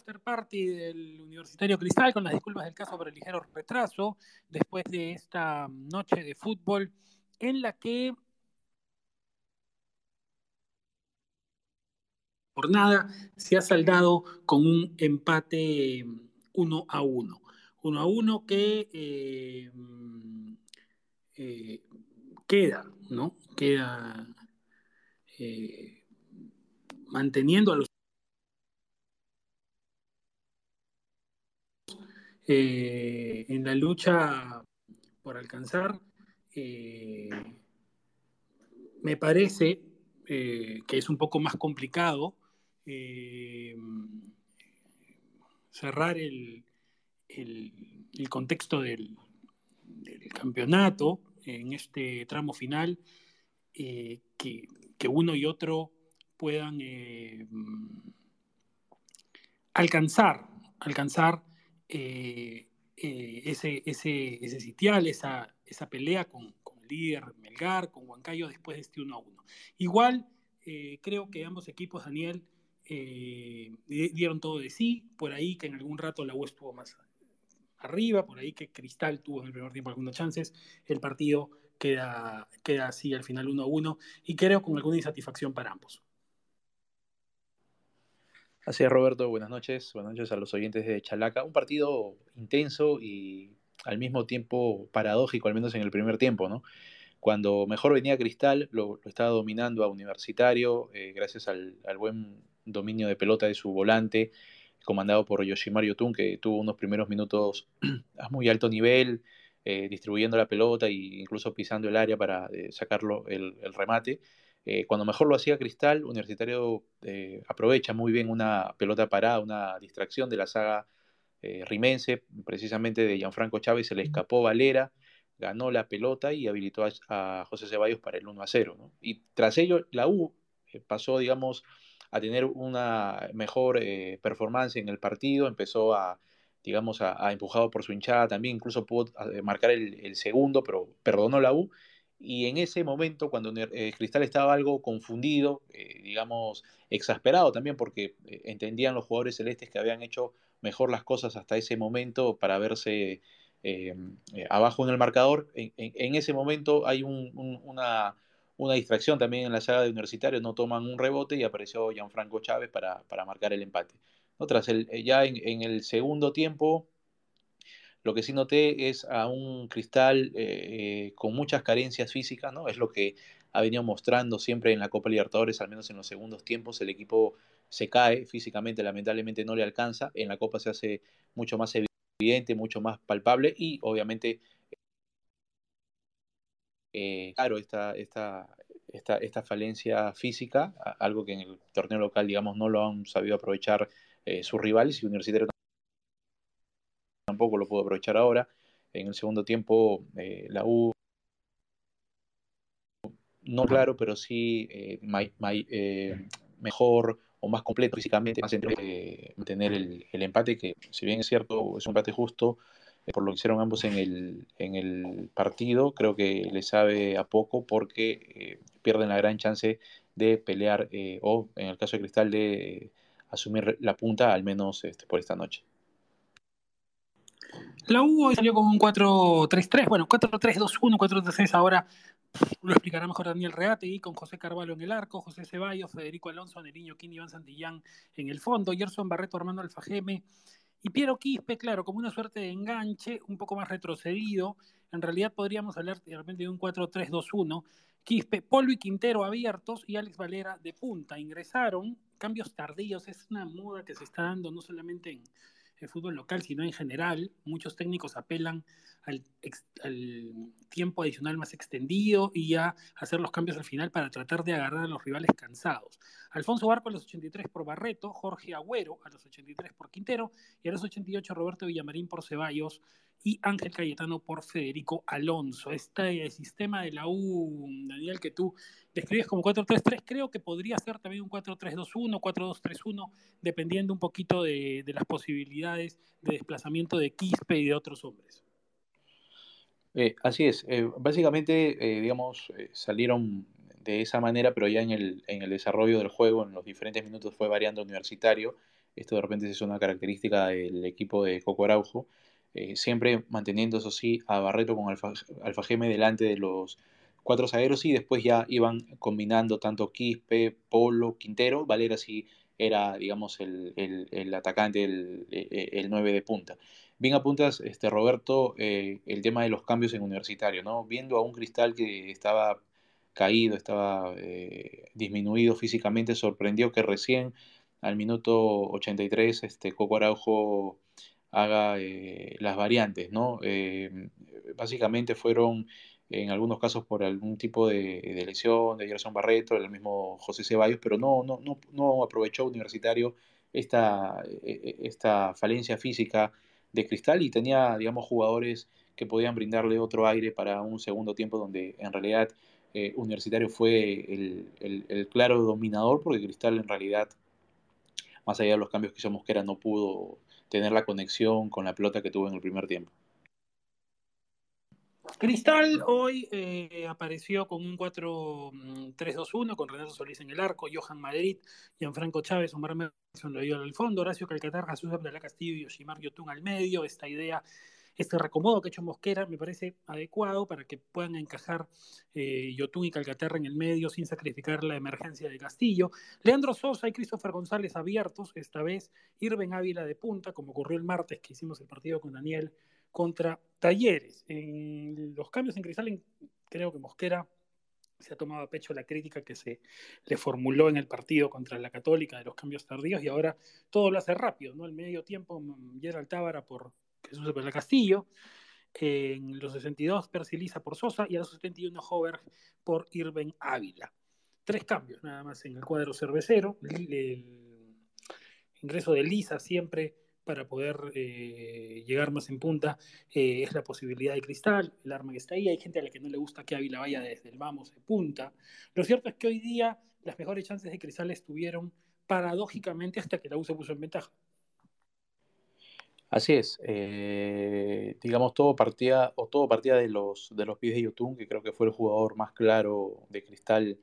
after party del Universitario Cristal, con las disculpas del caso por el ligero retraso, después de esta noche de fútbol en la que jornada se ha saldado con un empate 1 a 1. 1 a 1 que eh, eh, queda, ¿no? Queda eh, manteniendo a los en la lucha por alcanzar, me parece que es un poco más complicado cerrar el, el, contexto del, campeonato en este tramo final, eh, que, uno y otro puedan eh, alcanzar, alcanzar eh, ese, ese, ese, sitial, esa, esa pelea con, con, el líder Melgar, con Huancayo después de este 1 a 1. Igual, creo que ambos equipos, Daniel, dieron todo de sí, por ahí que en algún rato la U estuvo más arriba, por ahí que Cristal tuvo en el primer tiempo algunas chances, el partido queda, queda así al final 1 a 1 y creo con alguna insatisfacción para ambos. Así es, Roberto, buenas noches, buenas noches a los oyentes de Chalaca. Un partido intenso y al mismo tiempo paradójico, al menos en el primer tiempo, ¿no? Cuando mejor venía Cristal, lo, estaba dominando a Universitario, eh, gracias al, al, buen dominio de pelota de su volante, comandado por Yoshimar Yotun, que tuvo unos primeros minutos a muy alto nivel, eh, distribuyendo la pelota e incluso pisando el área para eh, sacarlo el, remate. Eh, cuando mejor lo hacía Cristal, Universitario aprovecha muy bien una pelota parada, una distracción de la saga rimense, precisamente de Gianfranco Chávez, se le escapó Valera, ganó la pelota y habilitó a, José Ceballos para el 1 a 0. Y tras ello, la U pasó, digamos, a tener una mejor eh, performance en el partido, empezó a, digamos, a, empujado por su hinchada también, incluso pudo eh, marcar el, segundo, pero perdonó la U. Y en ese momento, cuando eh, Cristal estaba algo confundido, digamos, exasperado también, porque entendían los jugadores celestes que habían hecho mejor las cosas hasta ese momento para verse abajo en el marcador, en, ese momento hay una distracción también en la saga de Universitario, no toman un rebote y apareció Gianfranco Chávez para, marcar el empate. Tras el, eh, ya en, el segundo tiempo, lo que sí noté es a un Cristal eh, eh, con muchas carencias físicas, ¿no? Es lo que ha venido mostrando siempre en la Copa Libertadores, al menos en los segundos tiempos, el equipo se cae físicamente, lamentablemente no le alcanza, en la Copa se hace mucho más evidente, mucho más palpable y obviamente eh, claro esta, esta, esta, esta, falencia física, algo que en el torneo local, digamos, no lo han sabido aprovechar sus rivales y Universitario tampoco lo pudo aprovechar ahora. En el segundo tiempo, eh, la U, no claro, pero sí mejor o más completo físicamente, más tener el, el empate, que si bien es cierto, es un empate justo, eh, por lo que hicieron ambos en el, en el partido, creo que le sabe a poco porque eh, pierden la gran chance de pelear eh, o, en el caso de Cristal, de asumir la punta, al menos este, por esta noche. La U hoy salió con un 4-3-3, bueno, 4-3-2-1, 4-3-6 ahora lo explicará mejor Daniel Reategui, con José Carvalho en el arco, José Ceballos, Federico Alonso, Neriño Quini, Iván Santillán en el fondo, Gerson Barreto, Armando Alfajeme, y Piero Quispe, claro, como una suerte de enganche, un poco más retrocedido. En realidad podríamos hablar de repente de un 4-3-2-1. Quispe, Polvo y Quintero abiertos y Alex Valera de punta. Ingresaron, cambios tardíos, es una moda que se está dando no solamente en el fútbol local, sino en general. Muchos técnicos apelan al, tiempo adicional más extendido y a hacer los cambios al final para tratar de agarrar a los rivales cansados. Alfonso Barco a los 83 por Barreto, Jorge Agüero a los 83 por Quintero y a los 88 Roberto Villamarín por Ceballos y Ángel Cayetano por Federico Alonso. Este sistema de la U, Daniel, que tú describes como 4-3-3, creo que podría ser también un 4-3-2-1, 4-2-3-1, dependiendo un poquito de, las posibilidades de desplazamiento de Quispe y de otros hombres. Eh, así es, eh, básicamente, eh, digamos, salieron de esa manera, pero ya en el, en el desarrollo del juego, en los diferentes minutos fue variando universitario. esto de repente es una característica del equipo de Coco Araujo, eh, siempre manteniendo, eso sí, a Barreto con Alfa, Alfa Geme delante de los cuatro zagueros y después ya iban combinando tanto Quispe, Polo, Quintero, Valera sí era, digamos, el, el, atacante, el, el, 9 de punta. Bien apuntas, este, Roberto, eh, el tema de los cambios en universitario, ¿no? Viendo a un cristal que estaba caído, estaba eh, disminuido físicamente, sorprendió que recién al minuto 83 este, Coco Araujo haga eh, las variantes, ¿no? básicamente fueron en algunos casos por algún tipo de, lesión de Gerson Barreto, el mismo José Ceballos, pero no, no, no, no aprovechó Universitario esta, e, e, esta falencia física de Cristal y tenía, digamos, jugadores que podían brindarle otro aire para un segundo tiempo donde en realidad eh, Universitario fue el, el, claro dominador porque Cristal en realidad, más allá de los cambios que hizo Mosquera, no pudo tener la conexión con la pelota que tuvo en el primer tiempo. Cristal hoy eh, apareció con un 4-3-2-1 con Renato Solís en el arco, Johan Madrid, Gianfranco Chávez, Omar Merson lo dio al fondo, Horacio Calcatar, Jesús Abdalá Castillo y Yoshimar Yotun al medio. Esta idea, este recomodo que ha hecho Mosquera me parece adecuado para que puedan encajar eh, y Calcaterra en el medio sin sacrificar la emergencia de Castillo. Leandro Sosa y Christopher González abiertos, esta vez Irben Ávila de punta, como ocurrió el martes que hicimos el partido con Daniel contra Talleres. En los cambios en Cristal, creo que Mosquera se ha tomado a pecho la crítica que se le formuló en el partido contra la Católica de los cambios tardíos y ahora todo lo hace rápido, ¿no? Al medio tiempo, Gerald Tábara por Jesús de Castillo, en los 62 Persiliza por Sosa y a los 71 Hover por Irben Ávila. Tres cambios nada más en el cuadro cervecero. El ingreso de Lisa siempre para poder eh, llegar más en punta eh, es la posibilidad de cristal, el arma que está ahí. Hay gente a la que no le gusta que Ávila vaya desde el vamos de punta. Lo cierto es que hoy día las mejores chances de cristal estuvieron paradójicamente hasta que la U se puso en ventaja. Así es, eh, digamos todo partía o todo partía de los de los pies de Yotun, que creo que fue el jugador más claro de Cristal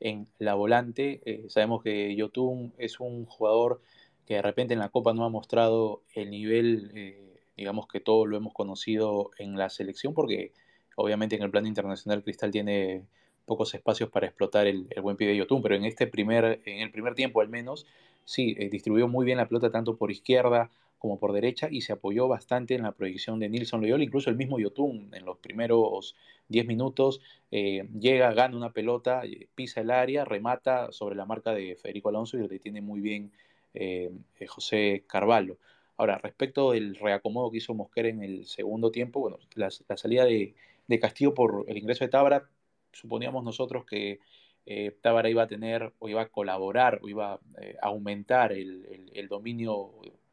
en la volante. sabemos que Yotun es un jugador que de repente en la Copa no ha mostrado el nivel, eh, digamos que todo lo hemos conocido en la selección, porque obviamente en el plano internacional Cristal tiene pocos espacios para explotar el, buen pie de Yotun, pero en este primer, en el primer tiempo al menos, sí, eh, distribuyó muy bien la pelota tanto por izquierda como por derecha y se apoyó bastante en la proyección de Nilson Loyola, incluso el mismo Yotun en los primeros 10 minutos eh, llega, gana una pelota, pisa el área, remata sobre la marca de Federico Alonso y lo detiene muy bien eh, eh, José Carvalho. Ahora, respecto del reacomodo que hizo Mosquera en el segundo tiempo, bueno, la, salida de, Castillo por el ingreso de Tábara, suponíamos nosotros que eh, iba a tener o iba a colaborar o iba a aumentar el, dominio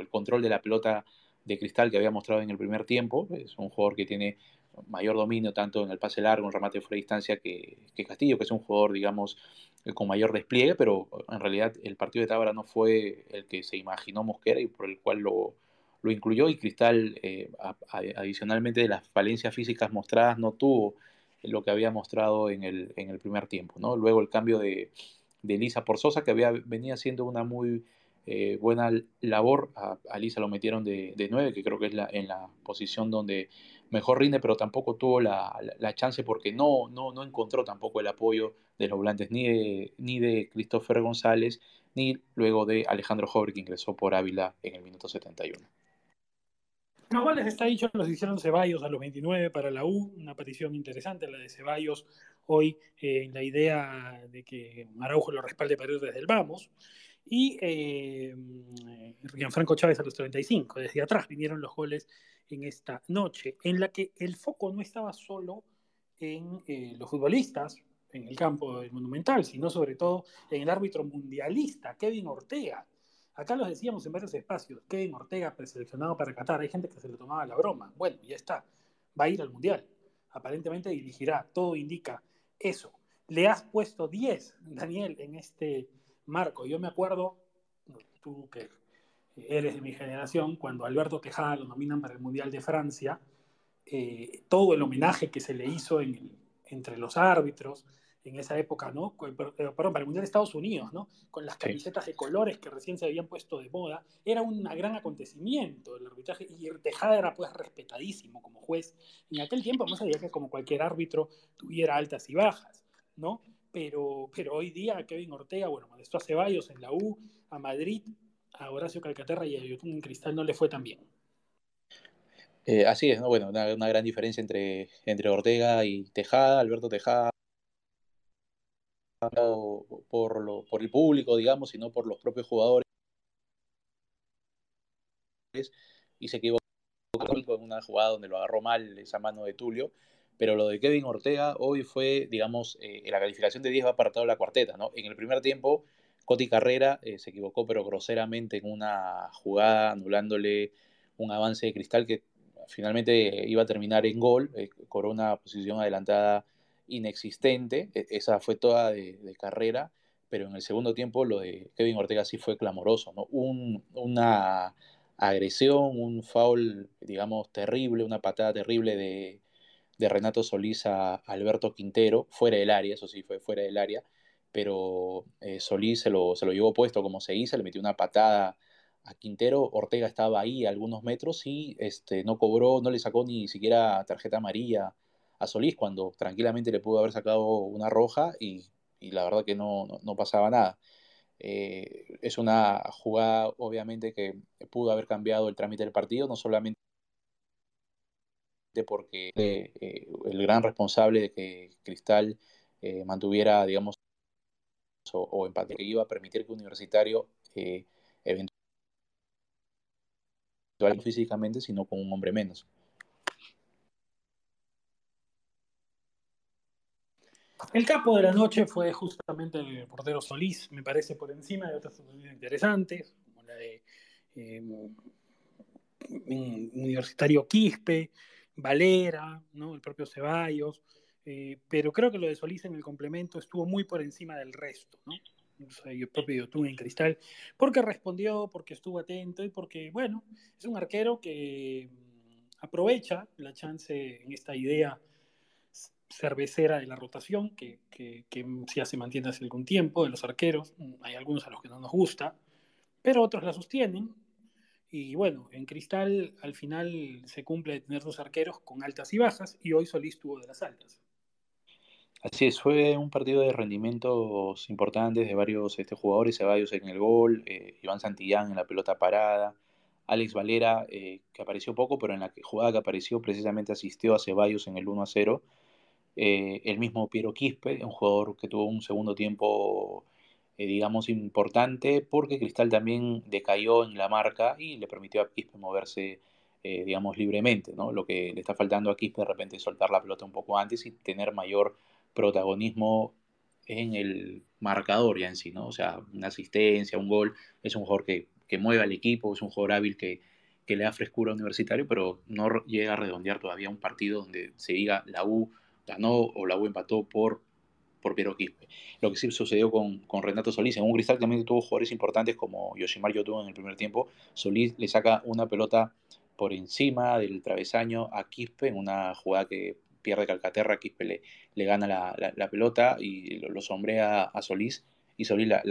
el control de la pelota de cristal que había mostrado en el primer tiempo. Es un jugador que tiene mayor dominio tanto en el pase largo, en remate fuera de distancia que, Castillo, que es un jugador, digamos, con mayor despliegue, pero en realidad el partido de Tábara no fue el que se imaginó Mosquera y por el cual lo, lo incluyó y Cristal, eh, adicionalmente de las falencias físicas mostradas, no tuvo lo que había mostrado en el, en el primer tiempo. ¿no? Luego el cambio de, de Lisa por Sosa, que había, venía siendo una muy eh, buena labor, a, a, Lisa lo metieron de, de 9, que creo que es la, en la posición donde mejor rinde, pero tampoco tuvo la, chance porque no, no, no encontró tampoco el apoyo de los volantes ni de, ni de Christopher González, ni luego de Alejandro Jover, que ingresó por Ávila en el minuto 71. No, les está dicho, los hicieron Ceballos a los 29 para la U, una aparición interesante la de Ceballos hoy, en la idea de que Araujo lo respalde para ir desde el vamos. Y eh, Gianfranco Chávez a los 35, desde atrás vinieron los goles en esta noche, en la que el foco no estaba solo en eh, los futbolistas, en el campo del Monumental, sino sobre todo en el árbitro mundialista, Kevin Ortega. Acá lo decíamos en varios espacios, Kevin Ortega preseleccionado para Qatar, hay gente que se le tomaba la broma, bueno, ya está, va a ir al Mundial, aparentemente dirigirá, todo indica eso. Le has puesto 10, Daniel, en este marco. Yo me acuerdo, tú que eres de mi generación, cuando Alberto Tejada lo nominan para el Mundial de Francia, eh, todo el homenaje que se le hizo entre los árbitros, en esa época, ¿no? Eh, perdón, para el Mundial de Estados Unidos, ¿no? Con las camisetas de colores que recién se habían puesto de moda. Era un gran acontecimiento el arbitraje y Tejada era pues respetadísimo como juez. En aquel tiempo no sabía que como cualquier árbitro tuviera altas y bajas, ¿no? Pero, pero hoy día Kevin Ortega, bueno, esto a Ceballos en la U, a Madrid, a Horacio Calcaterra y a Yotun en Cristal no le fue tan bien. Eh, así es, ¿no? Bueno, una, una, gran diferencia entre, entre Ortega y Tejada, Alberto Tejada por, lo, por el público, digamos, sino por los propios jugadores. Y se equivocó en una jugada donde lo agarró mal esa mano de Tulio. Pero lo de Kevin Ortega hoy fue, digamos, eh, la calificación de 10 va para toda la cuarteta, ¿no? En el primer tiempo, Coti Carrera eh, se equivocó, pero groseramente en una jugada, anulándole un avance de cristal que finalmente iba a terminar en gol, eh, Corona posición adelantada inexistente, e, esa fue toda de, carrera, pero en el segundo tiempo lo de Kevin Ortega sí fue clamoroso, ¿no? una agresión, un foul, digamos, terrible, una patada terrible de, Renato Solís a Alberto Quintero, fuera del área, eso sí fue fuera del área, pero eh, Solís se lo, se lo llevó puesto como se hizo, le metió una patada a Quintero, Ortega estaba ahí a algunos metros y este, no cobró, no le sacó ni siquiera tarjeta amarilla a Solís cuando tranquilamente le pudo haber sacado una roja y, la verdad que no, pasaba nada. Eh, es una jugada obviamente que pudo haber cambiado el trámite del partido, no solamente porque eh, el gran responsable de que Cristal eh, mantuviera, digamos, o, empate que iba a permitir que Universitario eventualmente físicamente, sino con un hombre menos. El capo de la noche fue justamente el portero Solís, me parece por encima de otras interesantes, como la de em, Universitario Quispe, Valera, ¿no? el propio Ceballos, eh, pero creo que lo de Solís en el complemento estuvo muy por encima del resto, ¿no? el propio Yotun en Cristal, porque respondió, porque estuvo atento y porque, bueno, es un arquero que mm, aprovecha la chance en esta idea cervecera de la rotación, que, que, ya se mantiene hace algún tiempo, de los arqueros. Hay algunos a los que no nos gusta, pero otros la sostienen. Y bueno, en Cristal al final se cumple tener dos arqueros con altas y bajas, y hoy Solís tuvo de las altas. Así es, fue un partido de rendimientos importantes de varios este, jugadores, Ceballos en el gol, eh, Iván Santillán en la pelota parada, Alex Valera, eh, que apareció poco, pero en la jugada que apareció precisamente asistió a Ceballos en el 1 a 0 eh, el mismo Piero Quispe, un jugador que tuvo un segundo tiempo, eh, digamos, importante, porque Cristal también decayó en la marca y le permitió a Quispe moverse, eh, digamos, libremente, ¿no? Lo que le está faltando a Quispe de repente es soltar la pelota un poco antes y tener mayor protagonismo en el marcador ya en sí, ¿no? O sea, una asistencia, un gol, es un jugador que, que mueve al equipo, es un jugador hábil que, que le da frescura a universitario, pero no llega a redondear todavía un partido donde se diga la U ganó o la U empató por, por Piero Quispe. Lo que sí sucedió con, con, Renato Solís, en un cristal también tuvo jugadores importantes como Yoshimar Yotun en el primer tiempo. Solís le saca una pelota por encima del travesaño a Quispe en una jugada que pierde Calcaterra, Quispe le, le gana la, la, pelota y lo, sombrea a Solís y Solís la,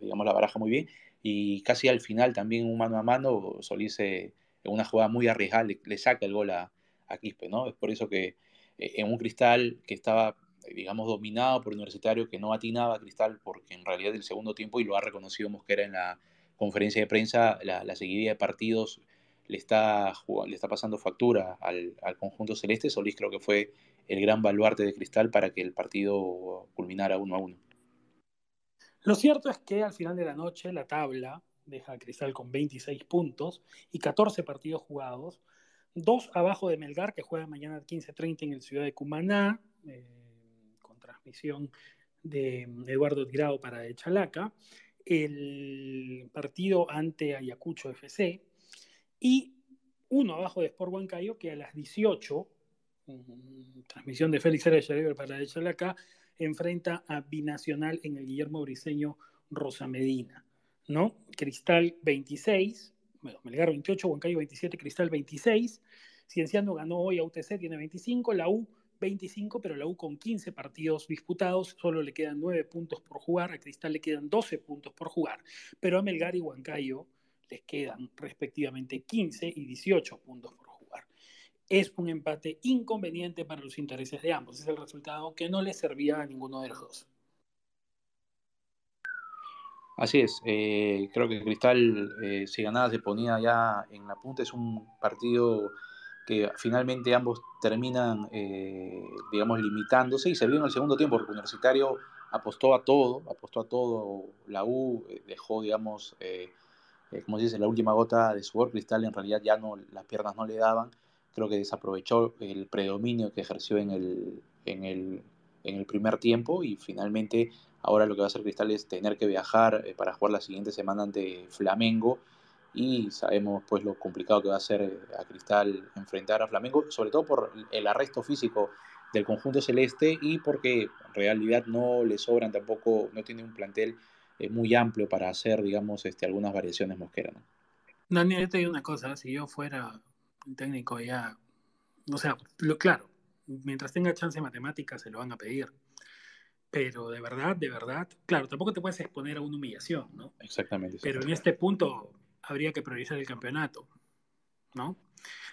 digamos, la baraja muy bien y casi al final también un mano a mano Solís en una jugada muy arriesgada le, saca el gol a, a Quispe, ¿no? Es por eso que eh, en un cristal que estaba, digamos, dominado por Universitario, que no atinaba a cristal, porque en realidad el segundo tiempo, y lo ha reconocido Mosquera en la conferencia de prensa, la, la seguidilla de partidos le está, le está pasando factura al, al, conjunto celeste. Solís creo que fue el gran baluarte de Cristal para que el partido culminara uno a uno. Lo cierto es que al final de la noche la tabla deja a Cristal con 26 puntos y 14 partidos jugados, Dos abajo de Melgar, que juega mañana 15.30 en el Ciudad de Cumaná, eh, transmisión de Eduardo Tirado para Echalaca. El partido ante Ayacucho FC. Y uno abajo de Sport Huancayo, que a las 18, transmisión de Félix Araya para Echalaca, enfrenta a Binacional en el Guillermo Briseño Rosa Medina. ¿no? Cristal 26, bueno, Melgar 28, Huancayo 27, Cristal 26. Cienciano ganó hoy a UTC, tiene 25. La U 25, pero la U con 15 partidos disputados, solo le quedan 9 puntos por jugar, a Cristal le quedan 12 puntos por jugar, pero a Melgar y Huancayo les quedan respectivamente 15 y 18 puntos por jugar. Es un empate inconveniente para los intereses de ambos, es el resultado que no les servía a ninguno de los dos. Así es, eh, creo que Cristal, eh, si ganaba, se ponía ya en la punta. Es un partido que finalmente ambos terminan, eh, digamos, limitándose y se vio en el segundo tiempo, porque Universitario apostó a todo, apostó a todo. La U dejó, digamos, como se dice, la última gota de sudor. Cristal en realidad ya no, las piernas no le daban. Creo que desaprovechó el predominio que ejerció en el, en el, en el primer tiempo y finalmente Ahora lo que va a hacer Cristal es tener que viajar eh, para jugar la siguiente semana ante Flamengo y sabemos pues lo complicado que va a ser eh, a Cristal enfrentar a Flamengo, sobre todo por el arresto físico del conjunto celeste y porque en realidad no le sobran tampoco, no tiene un plantel eh, muy amplio para hacer, digamos, este, algunas variaciones mosqueras. ¿no? Daniel, te digo una cosa, si yo fuera un técnico ya, o sea, lo, claro, mientras tenga chance de matemática se lo van a pedir, pero de verdad, de verdad, claro, tampoco te puedes exponer a una humillación, ¿no? Exactamente. Pero en este punto habría que priorizar el campeonato, ¿no?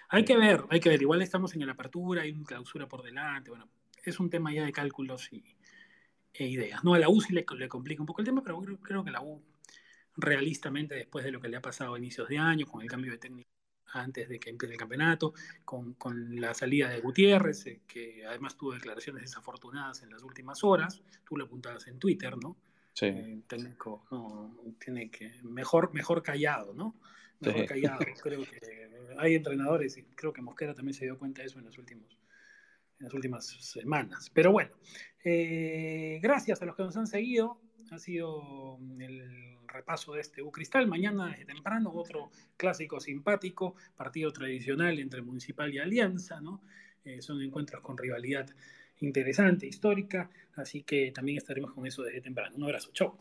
Hay que ver, hay que ver, igual estamos en la apertura, hay una clausura por delante, bueno, es un tema ya de cálculos y, e ideas, ¿no? A la U sí le, le complica un poco el tema, pero creo, creo que la U, realistamente, después de lo que le ha pasado a inicios de año, con el cambio de técnico antes de que empiece el campeonato, con, con la salida de Gutiérrez, eh, que además tuvo declaraciones desafortunadas en las últimas horas, tú lo apuntabas en Twitter, ¿no? Sí. Eh, técnico, no, tiene que, mejor, mejor callado, ¿no? Mejor callado, creo que hay entrenadores, y creo que Mosquera también se dio cuenta de eso en los últimos en las últimas semanas. Pero bueno, eh, gracias a los que nos han seguido. Ha sido el repaso de este U Cristal. Mañana desde temprano otro clásico simpático, partido tradicional entre Municipal y Alianza, ¿no? Eh, son encuentros con rivalidad interesante, histórica, así que también estaremos con eso desde temprano. Un abrazo, chao.